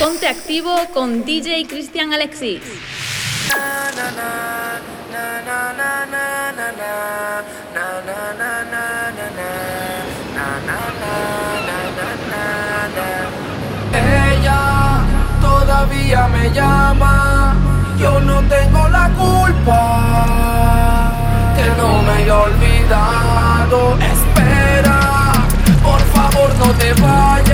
Ponte activo con DJ Cristian Alexis. Ella todavía me llama, yo no tengo la culpa, que no me haya olvidado. Espera, por favor no te vayas,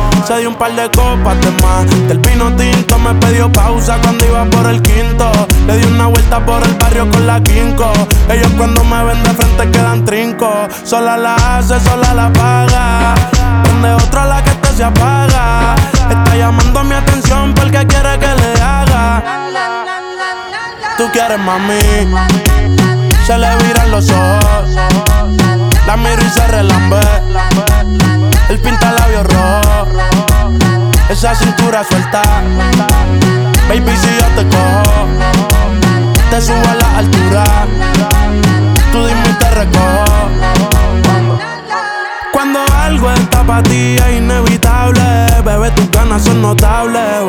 Se dio un par de copas de más. Del vino tinto me pidió pausa cuando iba por el quinto. Le di una vuelta por el barrio con la quinco. Ellos cuando me ven de frente quedan trinco. Sola la hace, sola la paga. Donde otra la que este se apaga. Está llamando mi atención porque quiere que le haga. Tú quieres mami. Se le viran los ojos. Esa cintura suelta. Baby, si yo te cojo, te subo a la altura. Tú dime y te recojo. Cuando algo está para ti es inevitable, bebé, tus ganas son notables.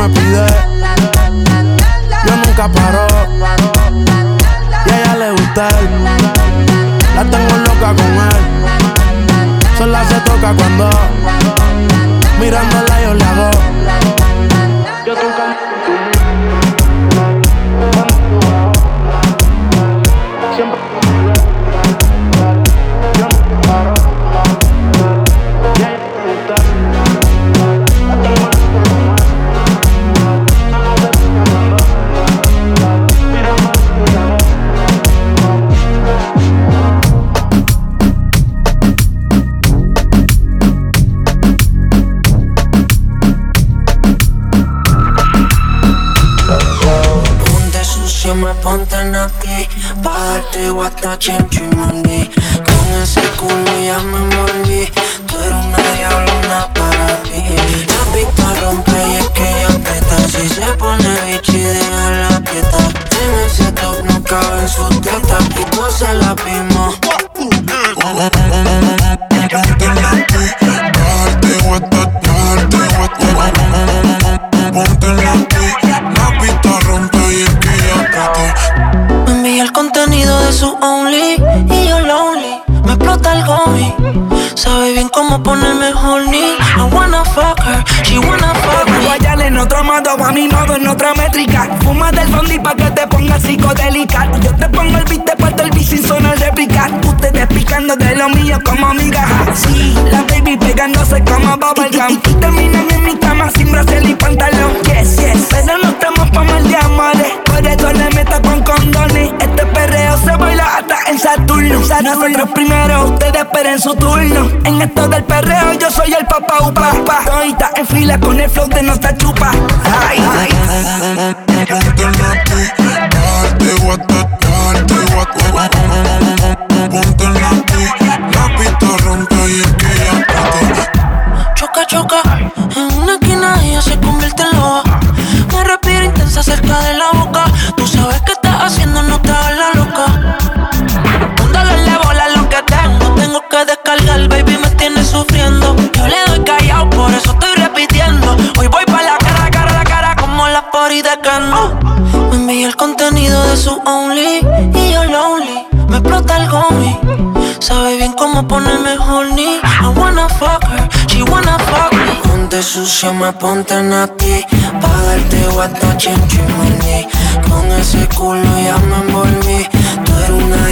Yo nunca paro. Y a ella le gusta él. La tengo loca con él. Sola se toca cuando mirándola yo le hago. Rompe y es que ella aprieta. Si se pone bichi, deja la quieta. En ese top no cabe en su teta. Y tú se la vimos como migajas. Sí, la baby pegándose como bubblegum. Y terminan en mi cama sin brasil y pantalón. Yes, yes. Pero no estamos pa' mal de amores. Por eso le meto con condones. Este perreo se baila hasta en Saturno. Nosotros primero, ustedes esperen su turno. En esto del perreo, yo soy el papá upa. Todita en fila con el flow de nuestra chupa. Ay, ay. cómo ponerme horny. I wanna fuck her, she wanna fuck me. Ponte sucia, me ponte nati. Pa' darte guata, chinchimani. Con ese culo ya me envolví. Tú eres una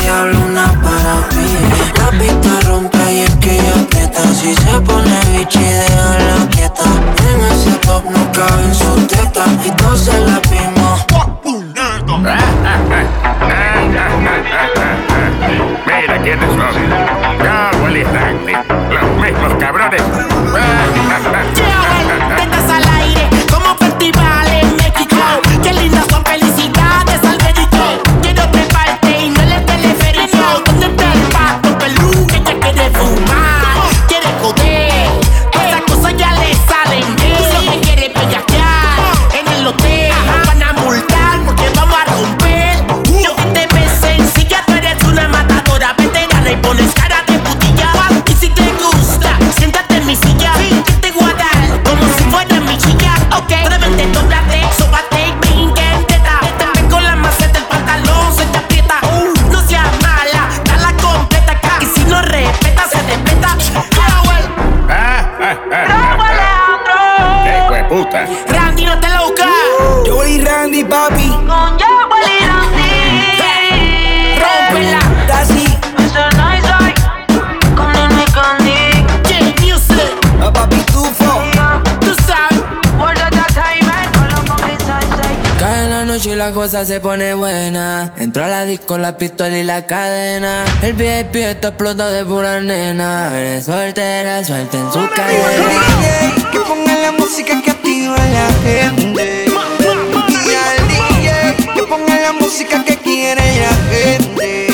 cadena. El VIP está explotado de pura nena. Eres soltera, suelten su cadena. DJ, que pongan la música que activa a la gente. Y al DJ, que pongan la música que quiere la gente.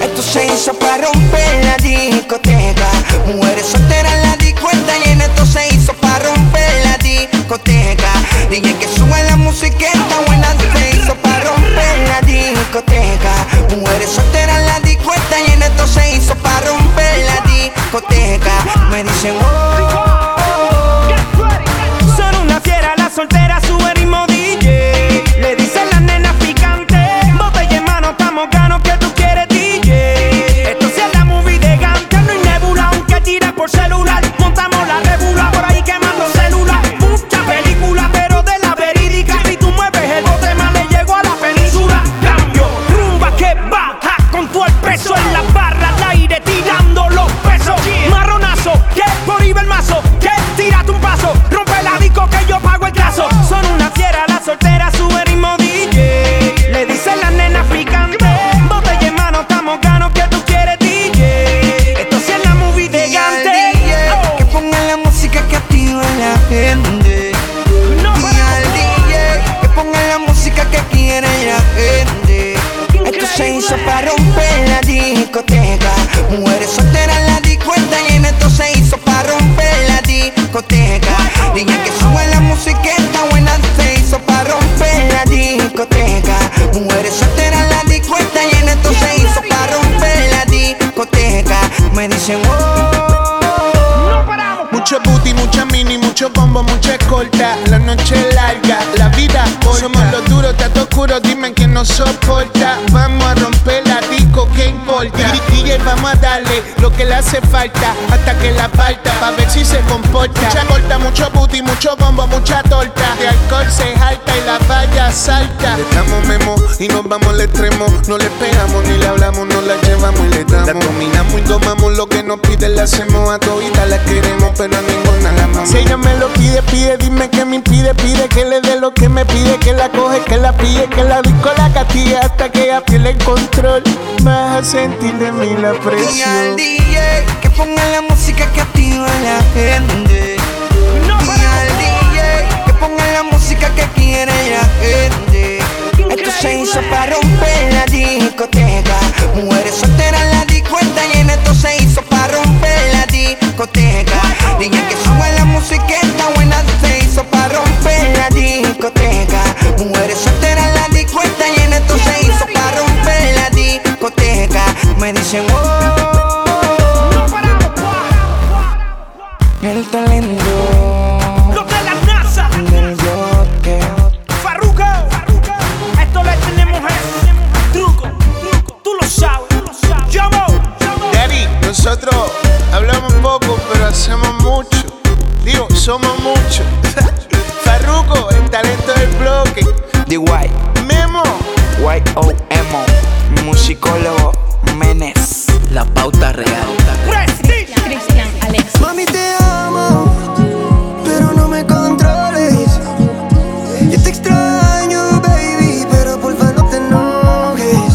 Esto se hizo para romper la discoteca. Mujeres solteras en la discoteca y en esto se hizo para romper la discoteca. no soporta. Vamos a romper la disco, ¿qué importa? DJ, vamos a darle lo que le hace falta hasta que la falta, pa' ver si se comporta. Mucha corta, mucho booty, mucho bombo, mucha torta. De alcohol se jalta y la valla salta. Le memo y nos vamos al extremo. No le pegamos ni le hablamos, no la llevamos y le damos. La dominamos y tomamos lo que nos piden, la hacemos a todita, la queremos, pero a ninguna la amamos. Si ella me lo pide, pide, dime que me impide, pide que le dé que me pide que la coge, que la pille, que la disco la castigue hasta que ella pierde el control. Vas a sentir de mí la presión. Al DJ que ponga la música que activa a la gente. No, y al DJ que ponga la música que quiere la gente. Esto se hizo para romper la discoteca. Mujeres solteras Farruko, el talento del bloque. The White, Memo. Y-O-M-O, musicólogo Menes. La pauta real. Cristian Alexis. Mami te amo, pero no me controles. Yo te extraño, baby, pero porfa no te enojes.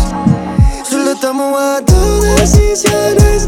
Solo estamos a tus decisiones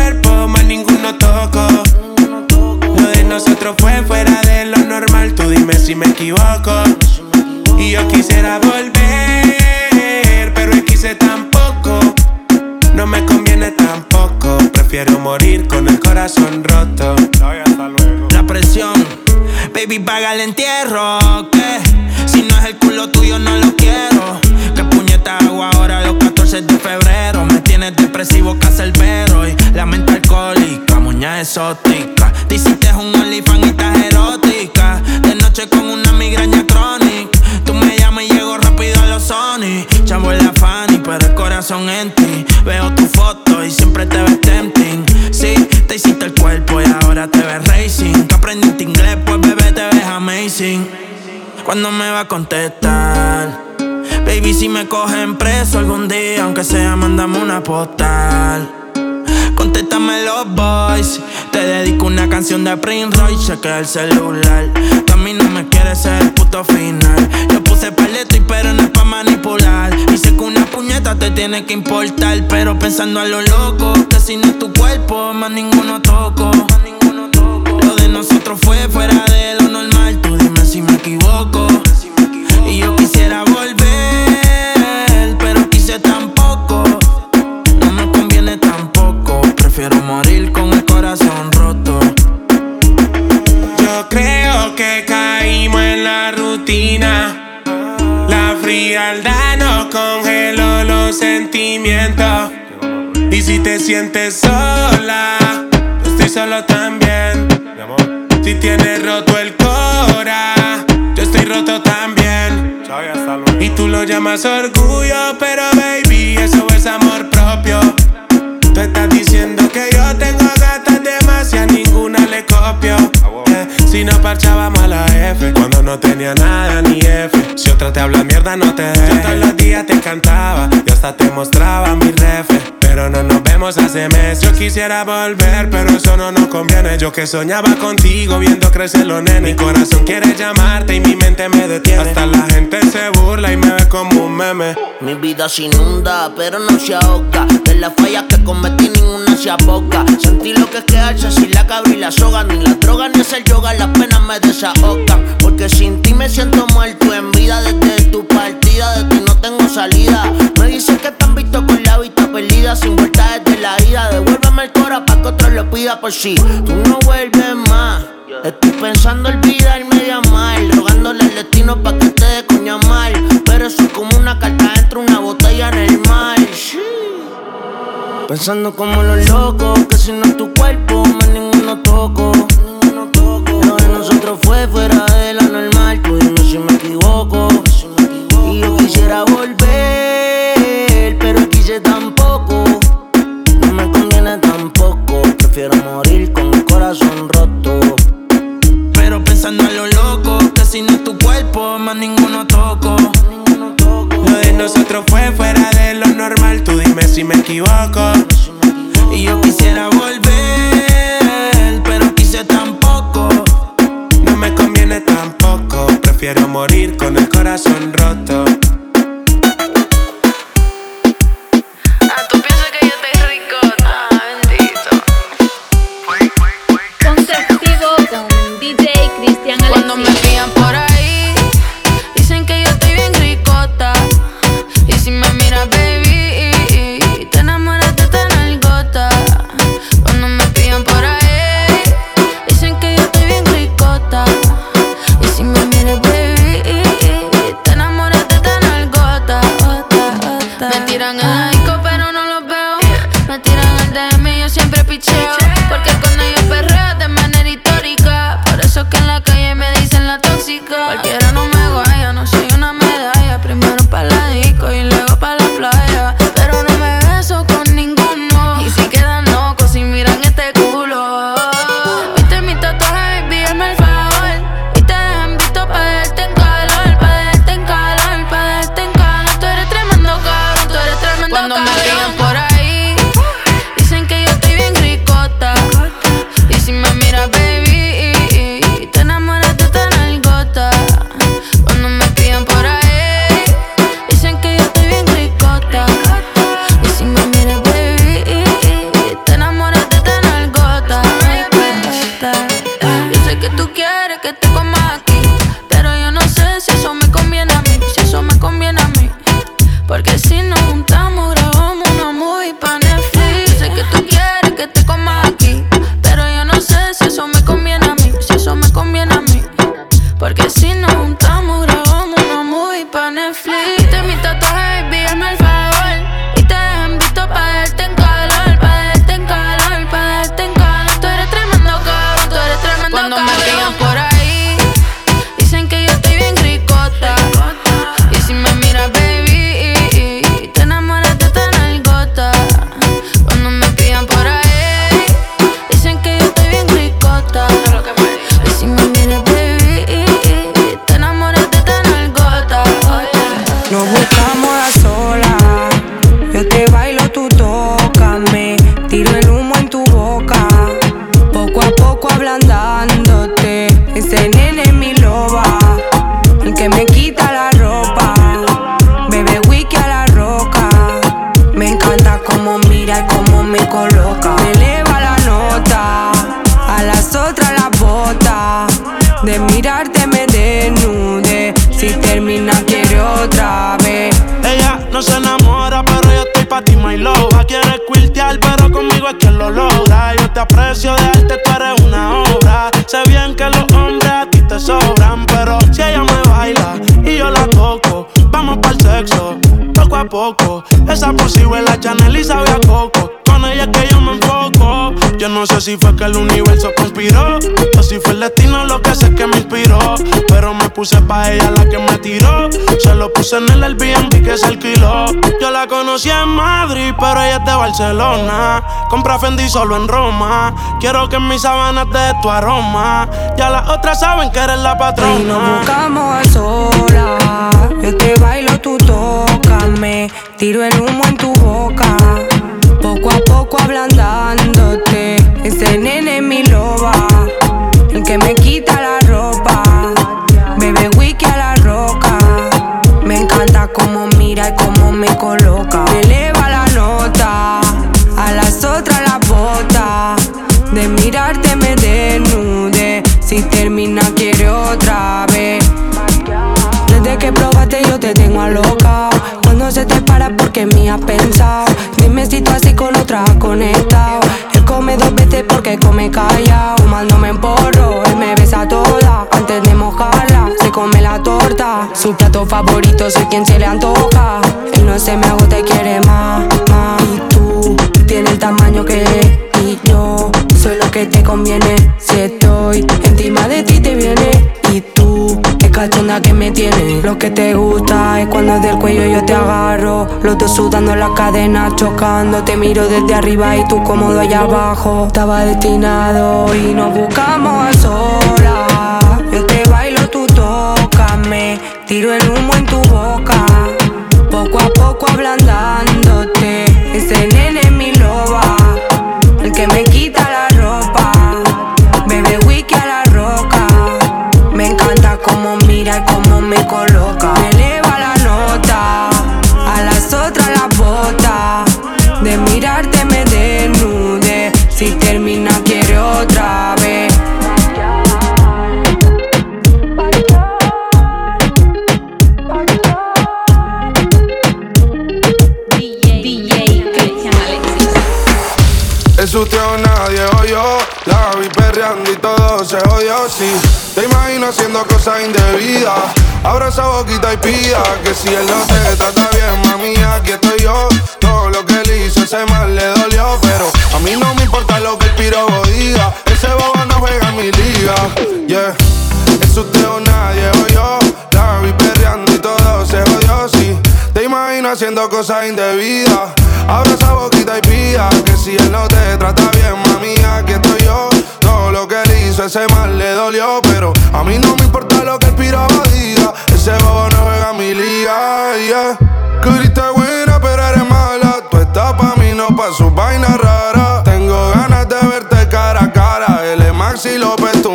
contestar? Baby, si me cogen preso algún día, aunque sea, mandame una postal. Contéstame los boys. Te dedico una canción de Prince Royce, chequea el celular. Que a mí no me quieres ser el puto final. Yo puse paleto y pero no es pa' manipular. Y sé que una puñeta te tiene que importar. Pero pensando a lo loco, que si no es tu cuerpo, más ninguno toco. Lo de nosotros fue fuera de lo normal. Tú dime si me equivoco. Y yo quisiera volver, pero quise tampoco. No me conviene tampoco. Prefiero morir con el corazón roto. Yo creo que caímos en la rutina. La frialdad nos congeló los sentimientos. Y si te sientes sola, yo estoy solo también. Si tienes roto el cora, yo estoy roto también. Y tú lo llamas orgullo, pero baby, eso es amor propio. Tú estás diciendo que yo tengo gatas de ninguna le copio. Si no parchábamos a la F, cuando no tenía nada ni F. Si otra te habla mierda, no te dejes. Yo todos los días te cantaba y hasta te mostraba mi refe. Pero no nos vemos hace meses. Yo quisiera volver, pero eso no nos conviene. Yo que soñaba contigo viendo crecer los nenes. Mi corazón quiere llamarte y mi mente me detiene. Hasta la gente se burla y me ve como un meme. Mi vida se inunda, pero no se ahoga. De las fallas que cometí, ninguna se aboca. Sentí lo que es quedarse sin la cabra y la soga. Ni la droga ni hacer yoga, las penas me desahogan. Porque sin ti me siento muerto en vida. Desde tu partida, de ti no tengo salida. Me dicen que han visto con la vista perdida. Sin vuelta desde la ida. Devuélveme el cora pa' que otro lo pida por si tú no vuelves más. Estoy pensando olvidarme de amar. Rogándole al destino pa' que te dé coña mal. Pero soy como una carta dentro de una botella en el mar. Pensando como los locos, que si no es tu cuerpo, más ninguno toco. Lo de nosotros fue fuera de la normal, tú dime si me equivoco. Quisiera volver, pero quise tampoco. No me conviene tampoco, prefiero morir con el corazón roto. Pero pensando en lo loco, que si no es tu cuerpo, más ninguno toco. Lo de nosotros fue fuera de lo normal. Tú dime si me equivoco. Y yo quisiera volver, pero quise tampoco. No me conviene tampoco. Prefiero morir con el corazón roto. Cristian. Cuando me pillan Si fue que el universo conspiró si fue el destino lo que sé que me inspiró. Pero me puse pa' ella la que me tiró. Se lo puse en el Airbnb que se alquiló. Yo la conocí en Madrid, pero ella es de Barcelona. Compra Fendi solo en Roma. Quiero que en mis sábanas de tu aroma. Ya las otras saben que eres la Y nos patrona. buscamos a solas. Yo te bailo, tú tócame. Tiro el humo en. Poco a poco ablandándote. Ese nene es mi loba. El que me quita la ropa. Bebe wiki a la roca. Me encanta cómo mira y cómo me coloca. Me eleva la nota. A las otras las bota. De mirarte me desnude. Si termina, quiere otra vez. Desde que probaste, yo te tengo a loca. Cuando se te para, porque me has pensado. Dime si tú así con otra conectado. Él come dos veces porque come callado. Fumándome en porro, él me besa toda. Antes de mojarla, se come la torta. Su plato favorito, soy quien se le antoja. Él no se me agota y quiere más, más. Y tú tienes el tamaño que es. Y yo soy lo que te conviene. Si estoy encima de ti, te viene. Y tú, es cachonda que me tienes. Lo que te gusta es cuando del cuello yo te agarro. Los dos sudando la cadena, chocando. Te miro desde arriba y tú cómodo allá abajo. Estaba destinado y nos buscamos a solas. Yo te bailo, tú tócame. Tiro el humo en tu boca. Poco a poco ablandándote. Ese me coloca. Me eleva la nota. A las otras las bota. De mirarte me desnude. Si termina, quiere otra vez. Es usted o nadie o yo La vi perreando y todo se odió, sí haciendo cosas indebidas. Abra esa boquita y pida Que si él no te trata bien, mami, aquí estoy yo. Todo lo que él hizo, ese mal le dolió Pero a mí no me importa lo que el pirobo diga. Ese bobo no juega en mi liga, yeah. Es usted o nadie o yo. La vi perreando y todo se odió, sí. Te imagino haciendo cosas indebidas. Abra esa boquita y pida Que si él no te trata bien, mami, aquí estoy yo. Todo lo que él hizo, ese mal le dolió Pero a mí no me importa lo que el piraba diga. Ese bobo no juega mi liga, yeah. Curita buena, pero eres mala. Tú estás pa' mí, no pa' sus vainas raras Tengo ganas de verte cara a cara. Es Maxi López, tú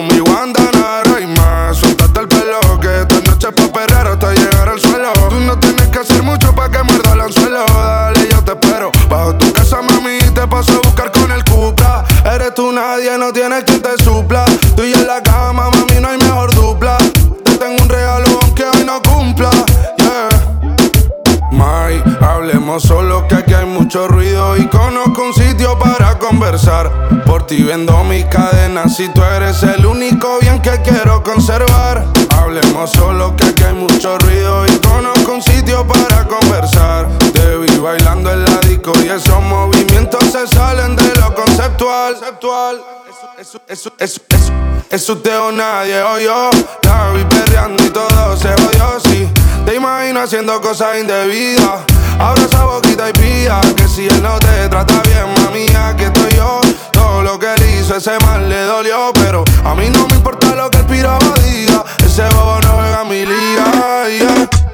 mucho ruido y conozco un sitio para conversar. Por ti vendo mis cadenas si tú eres el único bien que quiero conservar. Hablemos solo que aquí hay mucho ruido y conozco un sitio para conversar. Te vi bailando en la disco y esos movimientos se salen de lo conceptual. conceptual. Eso, eso, eso, eso, o nadie o yo. La vi perreando y todo se odió, sí. Te imagino haciendo cosas indebidas. Abra esa boquita y pida que si él no te trata bien, mami, aquí estoy yo. Todo lo que él hizo, ese mal le dolió. Pero a mí no me importa lo que el piraba diga. Ese bobo no juega mi liga.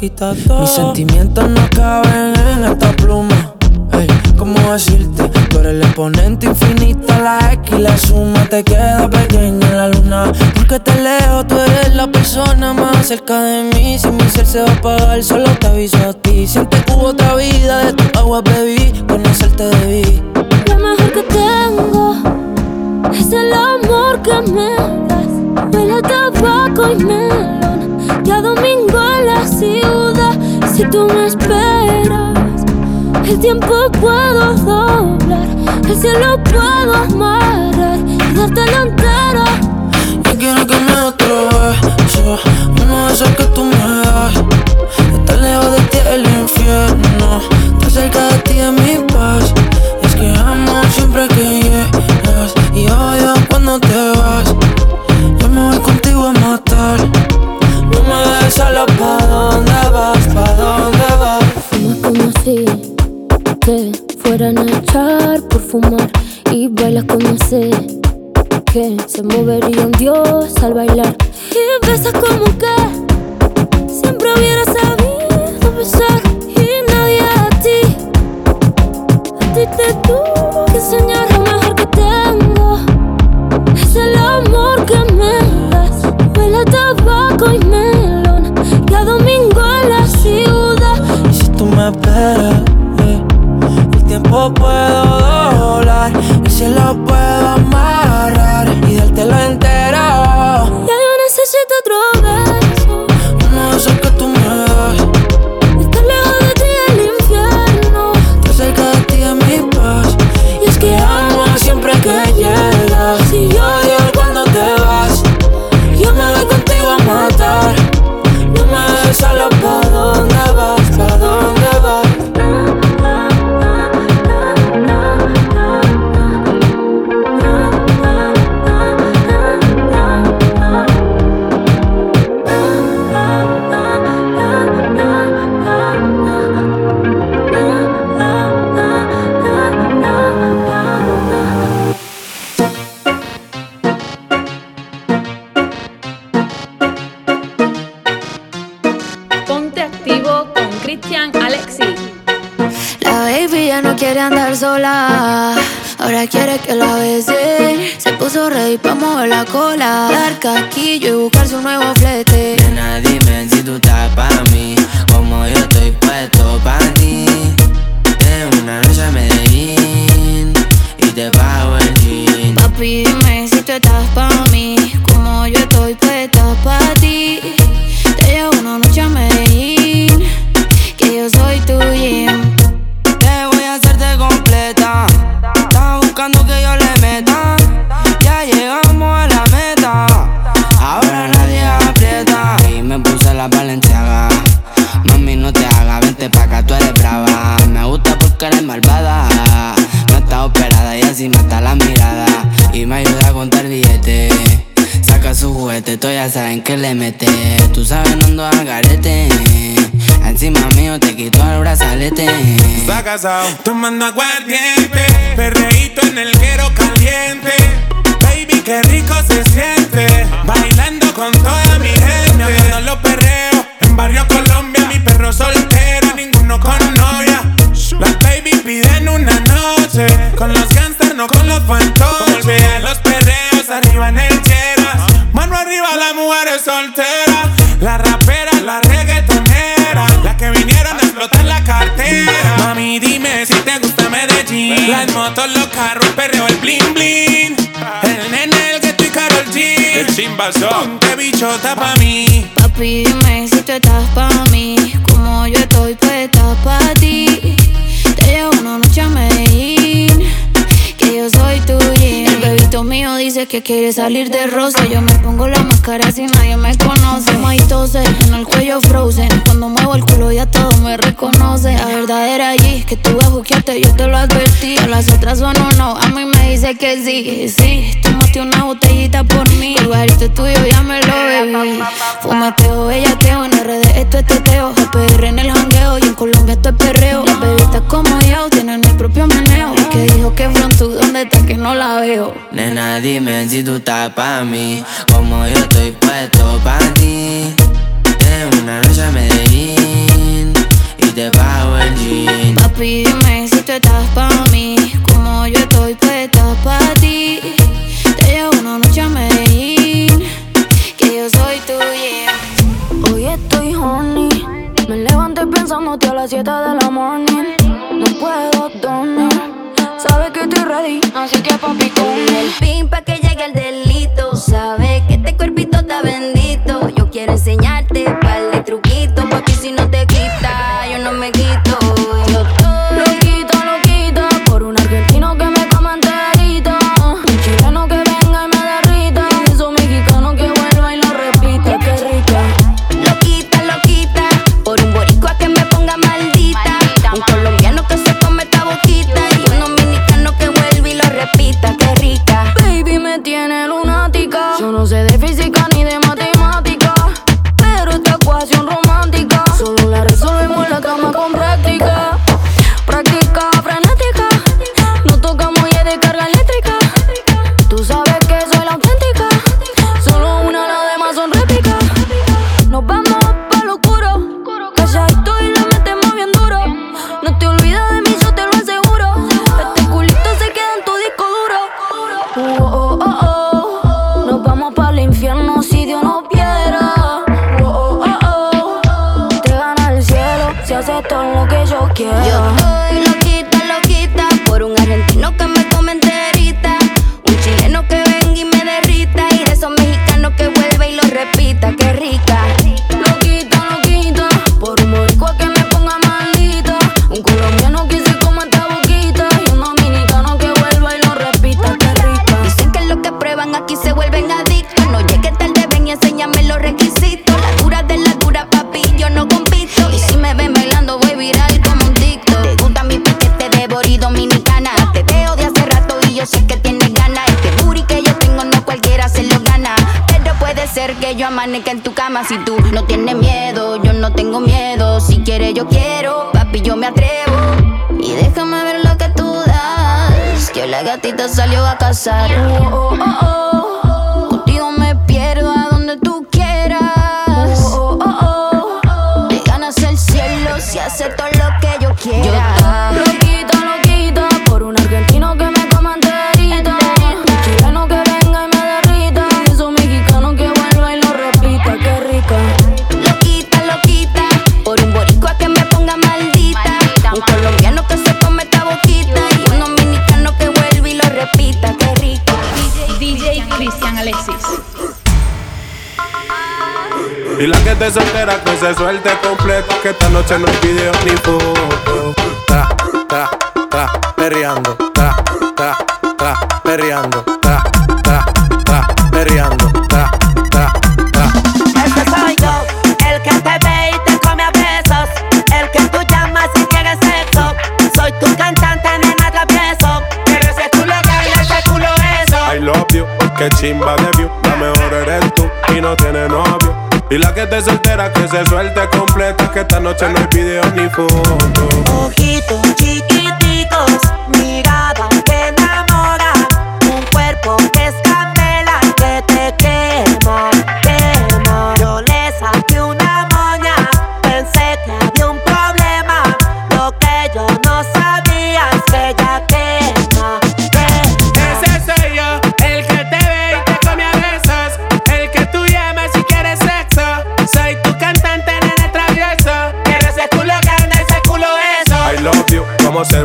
Quita todo. Mis sentimientos no caben en esta pluma. Ey, ¿cómo decirte? Tú eres el exponente infinito, la X y la suma te queda pequeña en la luna. Porque te leo, tú eres la persona más cerca de mí. Si mi ser se va a apagar, solo te aviso a ti. Tiempo puedo doblar. El cielo puedo amarrar que le mete. Tú sabes, no ando al garete. Encima mío te quito el brazalete. Está casado, tomando aguardiente, perreíto en el quero caliente. Baby, qué rico se siente, bailando con toda mi gente. Me acuerdo los perreos, en barrio Colombia, mi perro soltero, ninguno con novia. Las baby piden una noche, con los gangsters, no con los fantoches. Olviden los perreos, arriba en el mujeres solteras. La rapera, la reggaetonera. La que vinieron a explotar la cartera. Mami, dime si te gusta Medellín. Las motos, los carros, el perreo, el bling bling. El nene, el que y Karol G. El chimbazo. Ponte bichota pa' mí. Papi, dime si tú estás pa' mí Como yo estoy puesta pa' ti Te llevo una noche a Medellín Que yo soy tu mío dice que quiere salir de rosa Yo me pongo la máscara si nadie me conoce Maitose, en el cuello frozen. Cuando muevo el culo ya todo me reconoce La verdadera allí que tú buquearte, yo te lo advertí. A las otras son un no, a mí me dice que sí Sí, tomaste una botellita por mí. El barito tuyo ya me lo bebí. Fumeteo, bellaqueo, en RD esto es teteo. PR en el jangueo y en Colombia esto es perreo. Las bebitas como yo tienen el propio El que dijo que pronto, ¿dónde está que no la veo? Nena, dime si tú estás pa' mí, como yo estoy puesto pa' ti. Tengo una noche a Medellín y te pago el jean. Papi, dime si tú estás pa' mí Como yo estoy puesta pa' ti bailando, voy viral como un TikTok. Te gusta mi piquete de bori dominicana. Te veo de hace rato y yo sé que tienes ganas. Este booty que yo tengo, no cualquiera se lo gana. Pero puede ser que yo amanezca en tu cama si tú no tienes miedo. Yo no tengo miedo. Si quieres, yo quiero. Papi, yo me atrevo. Y déjame ver lo que tú das. Que la gatita salió a cazar. Oh, oh, oh, oh. Te soltera que se suelte completo Que esta noche no hay video ni foto Tra, tra, tra, perreando Tra, tra, tra, perreando Tra, tra, tra, perreando Tra, tra, tra Ese soy yo, el que te ve y te come a besos. El que tú llamas si quieres sexo. Soy tu cantante, nena travieso. Pero ese culo que ese culo eso. I love you, que chimba Te soltera que se suelte completa Que esta noche no hay video ni foto. Ojitos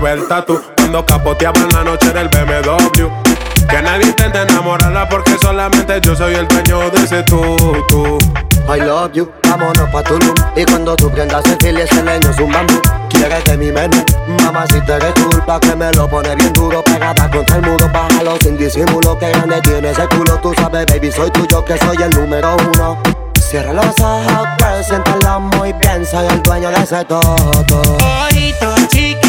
el tatu. Cuando capoteaban la noche del BMW Que nadie intente enamorarla porque solamente yo soy el dueño de ese tutu I love you, vámonos pa' Tulum. Y cuando tú prendas el fil ese leño es un bambú. Quieres de mi menú, mamá si te eres culpa Que me lo pone bien duro, pegada contra el muro Bájalo sin disimulo, que grande tiene ese culo Tú sabes baby, soy tuyo, que soy el número uno. Cierra los ojos, girl, siéntalo muy bien Soy el dueño de ese todo. Ojitos chiquiticos,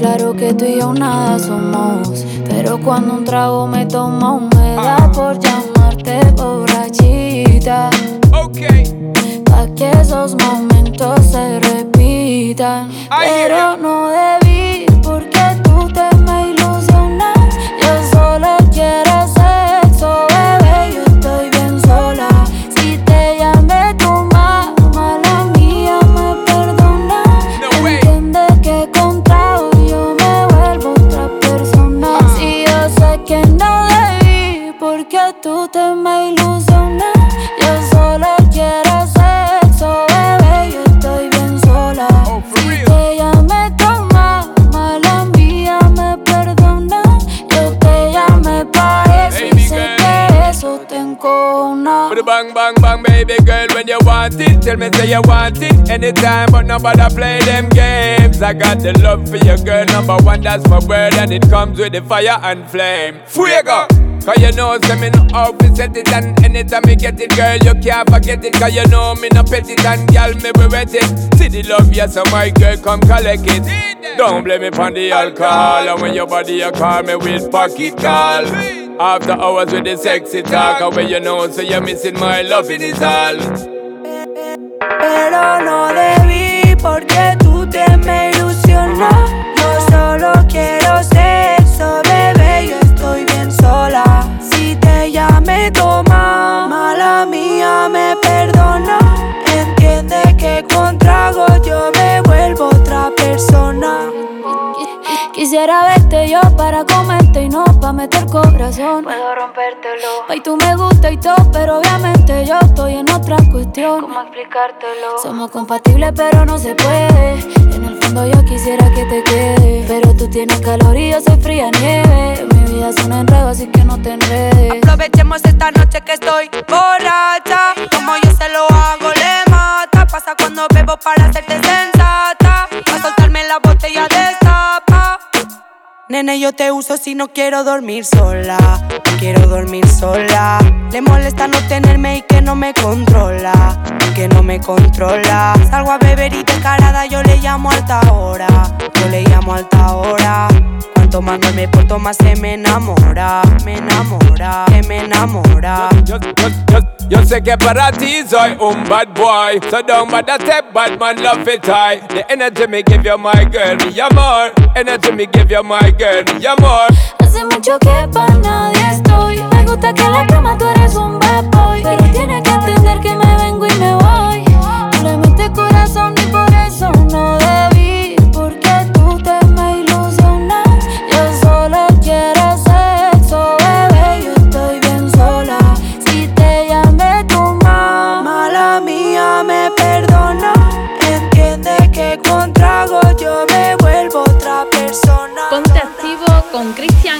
claro que tú y yo nada somos. Pero cuando un trago me tomo, me da ah. por llamarte borrachita. Pa' que esos momentos se repitan. Pero no debí. Anytime, but nobody play them games. I got the love for your girl, number one, that's my word, and it comes with the fire and flame. Fuego! Cause you know, say me no to set it And anytime me get it, girl, you can't forget it Cause you know me no pet it And girl, me be wet it See the love, yes, so my girl, come collect it Don't blame me for the alcohol And when your body, you call me with pocket call After hours with the sexy talk And when you know, so you're missing my love, it is all Pero no debí porque tú te me ilusionas. Yo solo quiero sexo, bebé. Yo estoy bien sola. Si te llamé, toma. Mala mía, me perdona. Entiende que con trago yo me vuelvo otra persona. Quisiera verte yo para meter corazón. Puedo rompértelo. Ay, tú me gusta y todo, pero obviamente yo estoy en otra cuestión. ¿Cómo explicártelo? Somos compatibles, pero no se puede. En el fondo yo quisiera que te quede. Pero tú tienes calor y yo soy fría nieve. Mi vida es un enredo, así que no te enredes. Aprovechemos esta noche que estoy borracha. Como yo se lo hago, le mata. Pasa cuando bebo para hacerte sensata. Pa' soltarme la botella destapa. Nene, yo te uso si no quiero dormir sola. No quiero dormir sola. Le molesta no tenerme y que no me controla. Que no me controla. Salgo a beber y descarada yo le llamo alta hora. Yo le llamo alta hora. Cuanto más no me porto más se me enamora. Me enamora. Que me enamora. Yo, yo, yo, yo sé que para ti soy un bad boy So don't bother step bad man love it high The energy me give you my girl, mi amor Energy me give you my girl, mi amor Hace mucho que para nadie estoy. Me gusta que en la cama tú eres un bad boy. Pero tienes que entender que me vengo y me voy.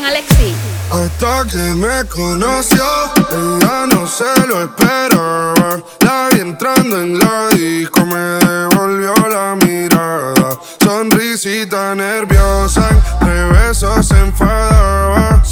Alexi. Hasta que me conoció, ella no se lo esperaba. La vi entrando en la disco, me devolvió la mirada. Sonrisita nerviosa, entre besos se enfadaba.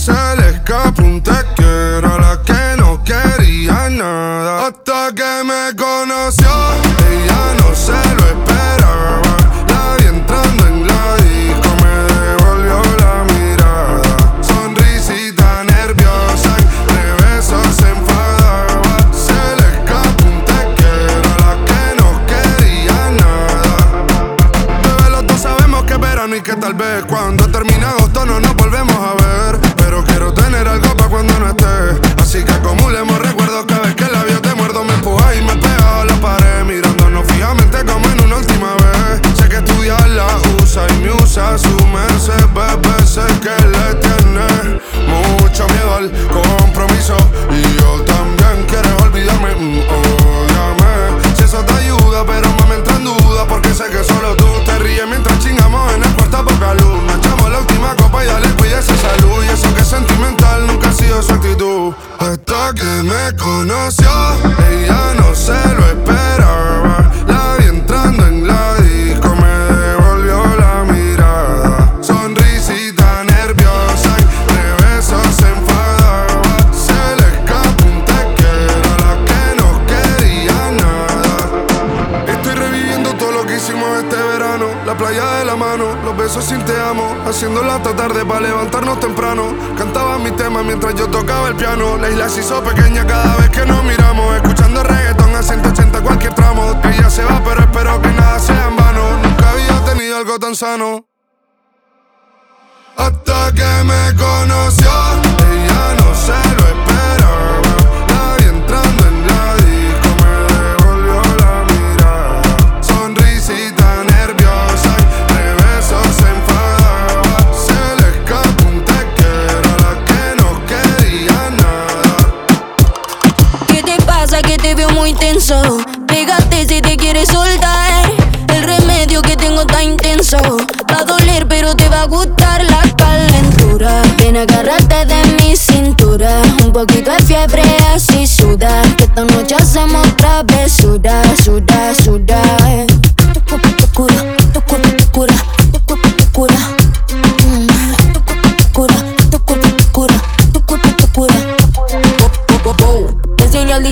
Me usa su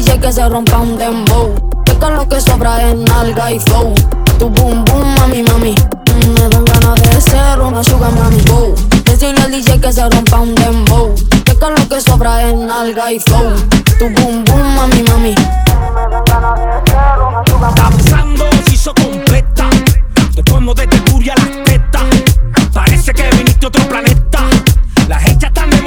Que se rompa un dembow. Que lo que sobra es nalga y flow. Tu boom boom, mami, mami. Me dan ganas de ser una sugar mami, bow. Decirle al DJ que se rompa un dembow. Que con lo que sobra en nalga y flow. Tu boom boom, mami, mami. Mm, me dan ganas de ser una sugar mami. Pasando, se hizo completa. De fondo de te las tetas. Parece que viniste a otro planeta. Las hechas están de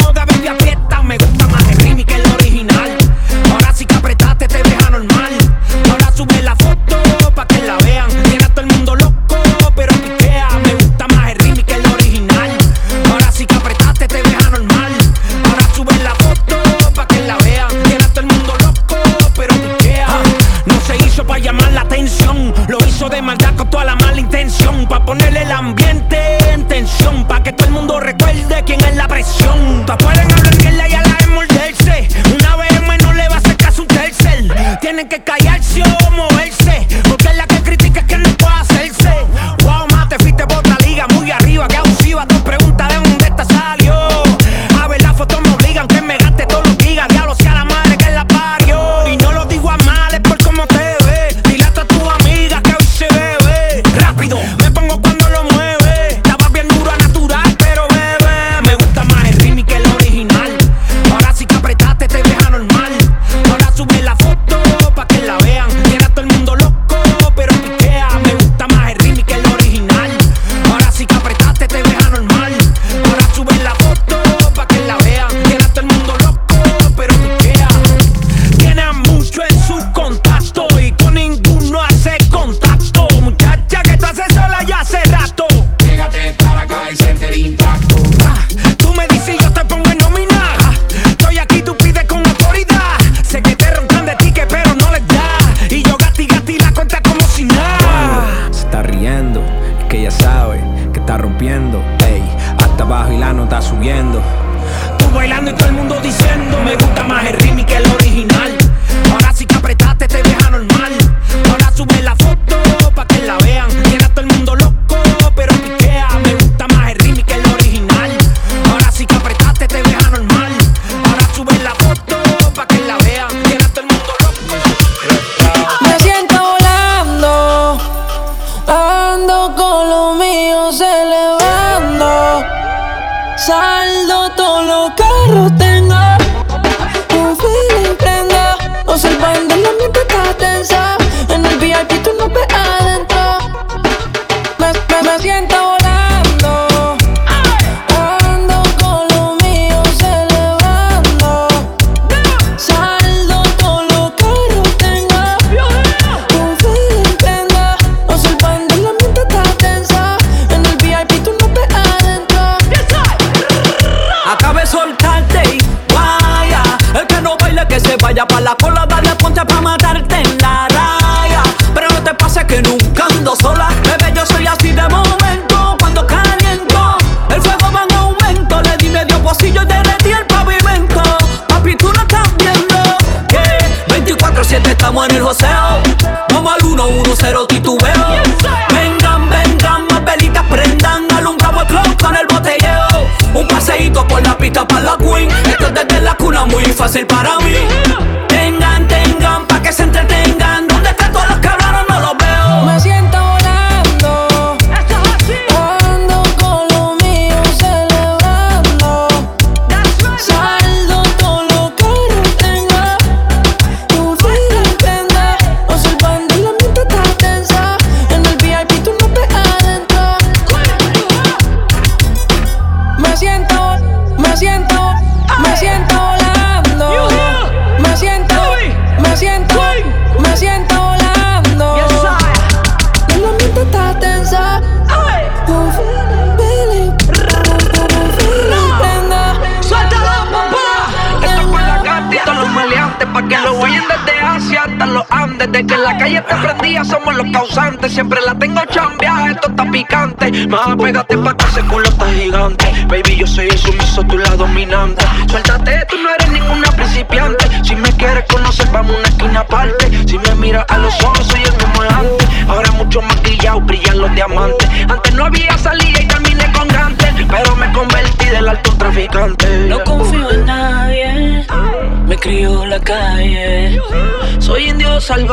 Soy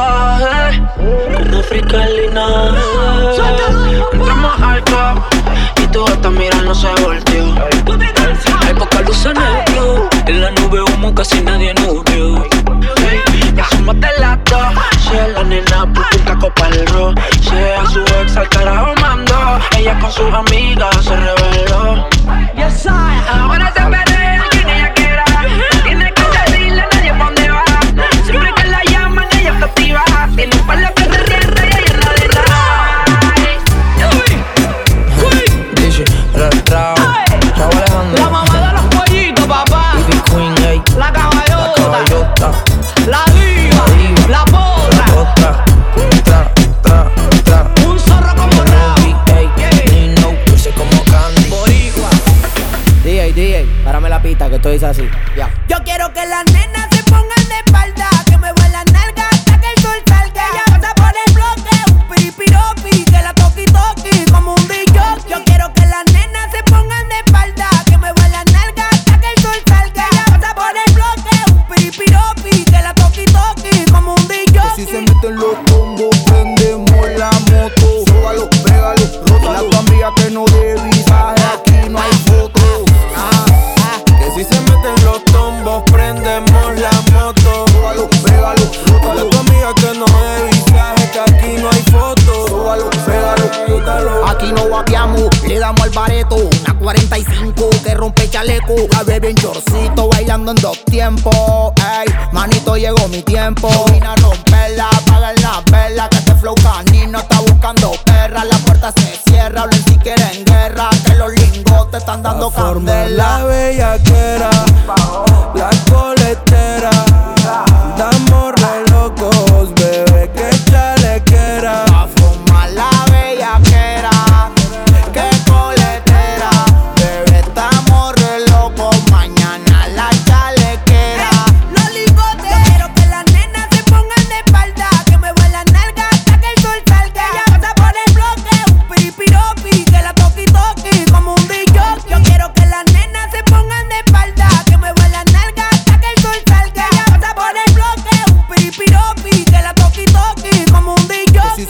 Retrao,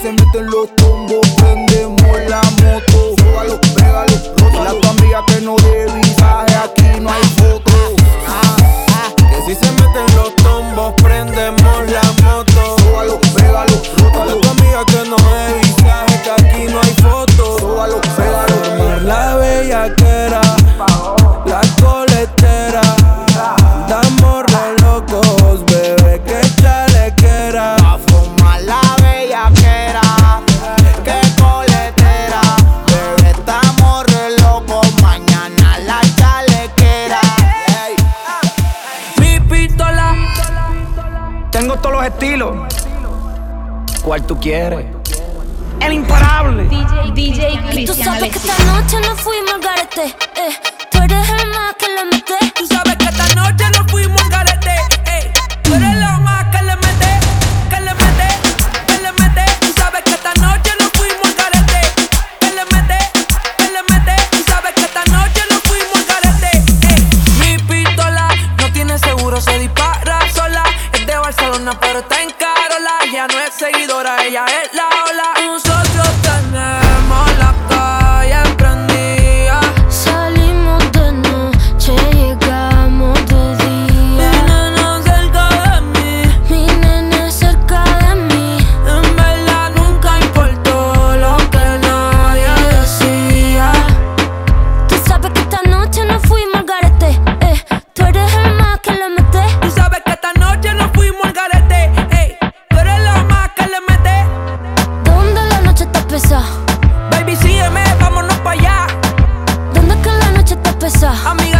se meten los tombos, forget officer.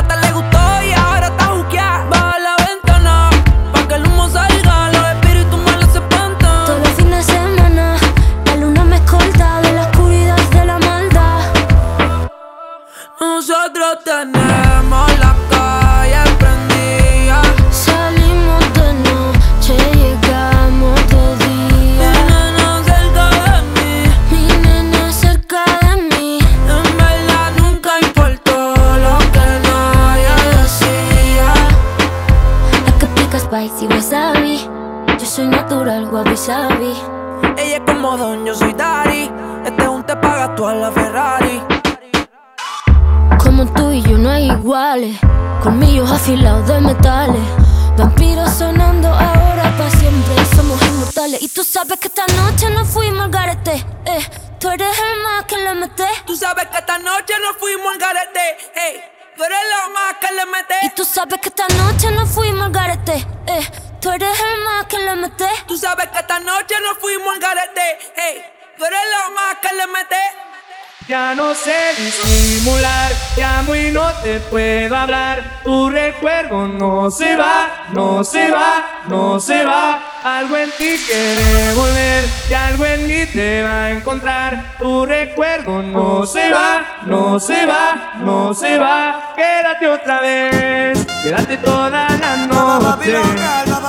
Ya no sé disimular, llamo y no te puedo hablar. Tu recuerdo no se va, no se va, no se va. Algo en ti quiere volver y algo en mí te va a encontrar. Tu recuerdo no se va, no se va, no se va. Quédate otra vez, quédate toda la noche.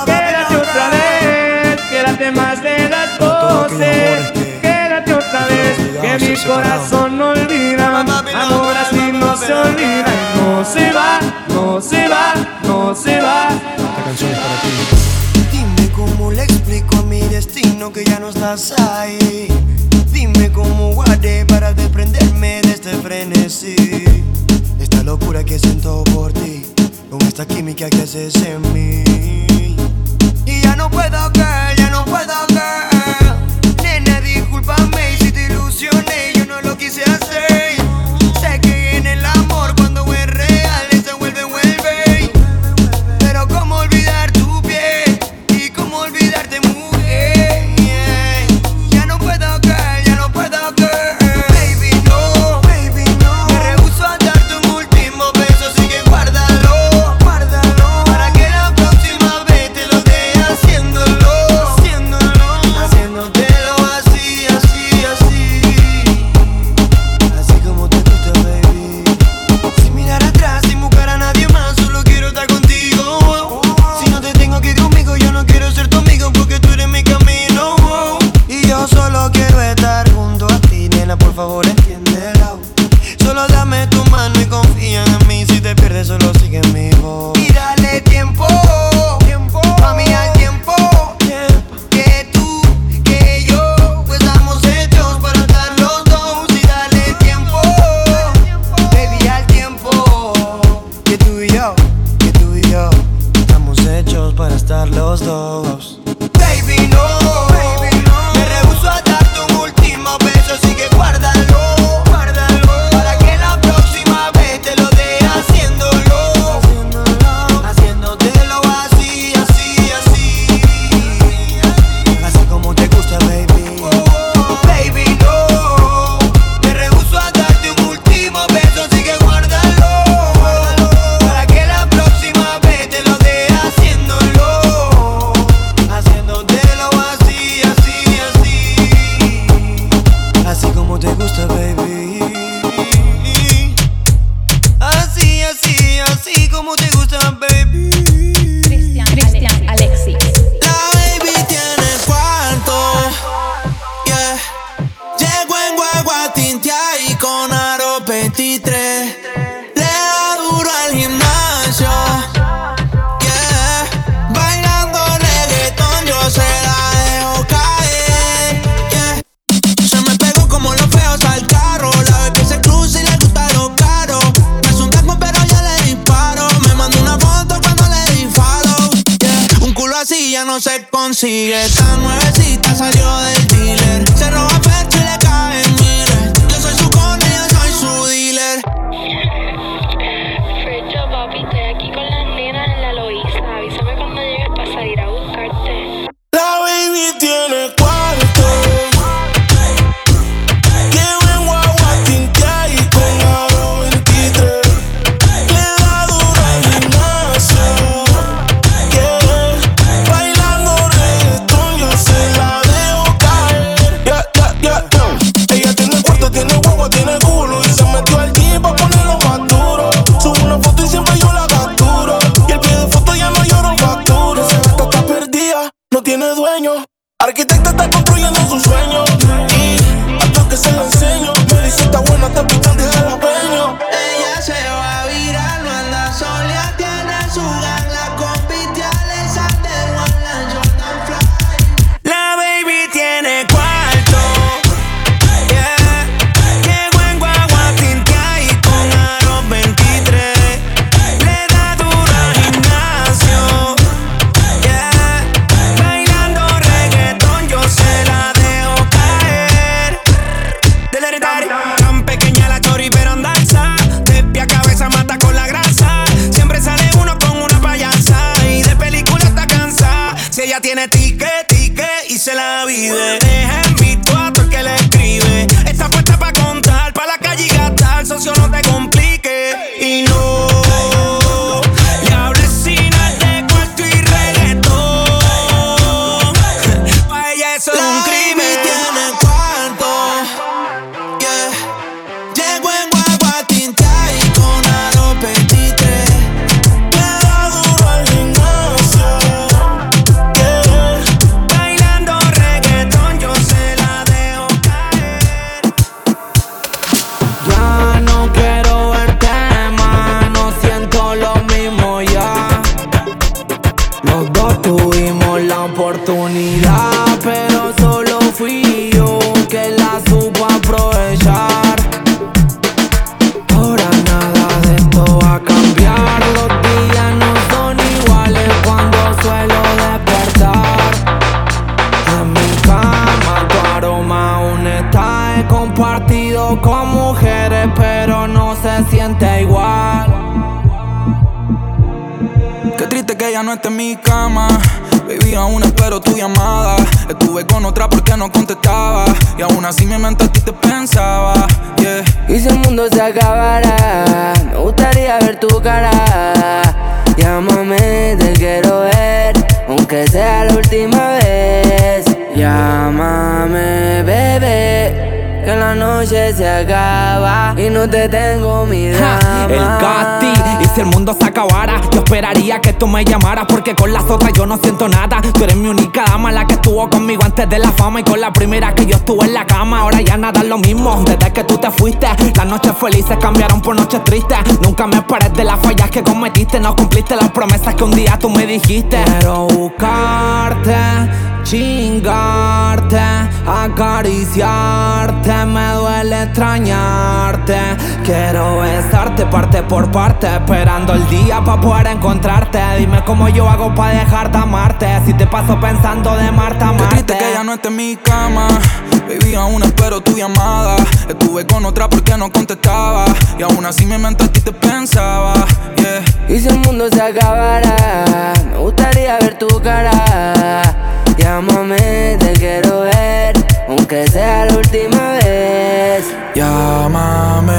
Quédate otra vez, quédate más de las doce que mi corazón no olvida. Ahora sí no se olvida. No se va, no se va, no se va. Esta canción es para ti. Dime cómo le explico a mi destino que ya no estás ahí. Dime cómo guardé para desprenderme de este frenesí. Esta locura que siento por ti, con esta química que haces en mí. Y ya no puedo que, ya no puedo que. Cara noche se acaba y no te tengo mi drama. El Gatti, y si el mundo se acabara, yo esperaría que tú me llamaras porque con las otras yo no siento nada. Tú eres mi única dama, la que estuvo conmigo antes de la fama y con la primera que yo estuve en la cama. Ahora ya nada es lo mismo, desde que tú te fuiste, las noches felices cambiaron por noches tristes. Nunca me esperes de las fallas que cometiste, no cumpliste las promesas que un día tú me dijiste. Quiero buscarte, chingarte, acariciarte, me duele extrañarte. Quiero besarte parte por parte, esperando el día para poder encontrarte. Dime cómo yo hago para dejar de amarte, si te paso pensando de Marta a Marte. que ella no esté en mi cama. Baby, aún espero tu llamada. Estuve con otra porque no contestaba. Y aún así mi mente a ti te pensaba. Yeah. Y si el mundo se acabara, me gustaría ver tu cara. Llámame, te quiero ver, aunque sea la última vez. Llámame,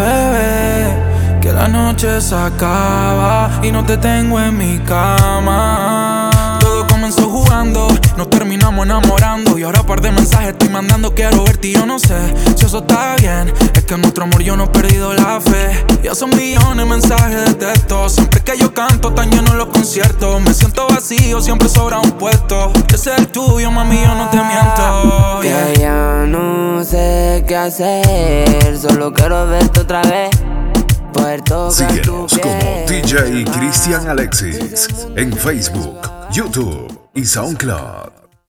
bebé, que la noche se acaba y no te tengo en mi cama. Comenzó jugando, nos terminamos enamorando y ahora par de mensajes estoy mandando quiero verte y yo no sé si eso está bien. Es que en nuestro amor yo no he perdido la fe. Ya son millones de mensajes de texto. Siempre que yo canto tan lleno los conciertos. Me siento vacío, siempre sobra un puesto. Ese es el tuyo, mami, yo no te miento. yeah. Que ya no sé qué hacer, solo quiero verte otra vez. Síguenos como. DJ Cristian Alexis en Facebook, YouTube y SoundCloud.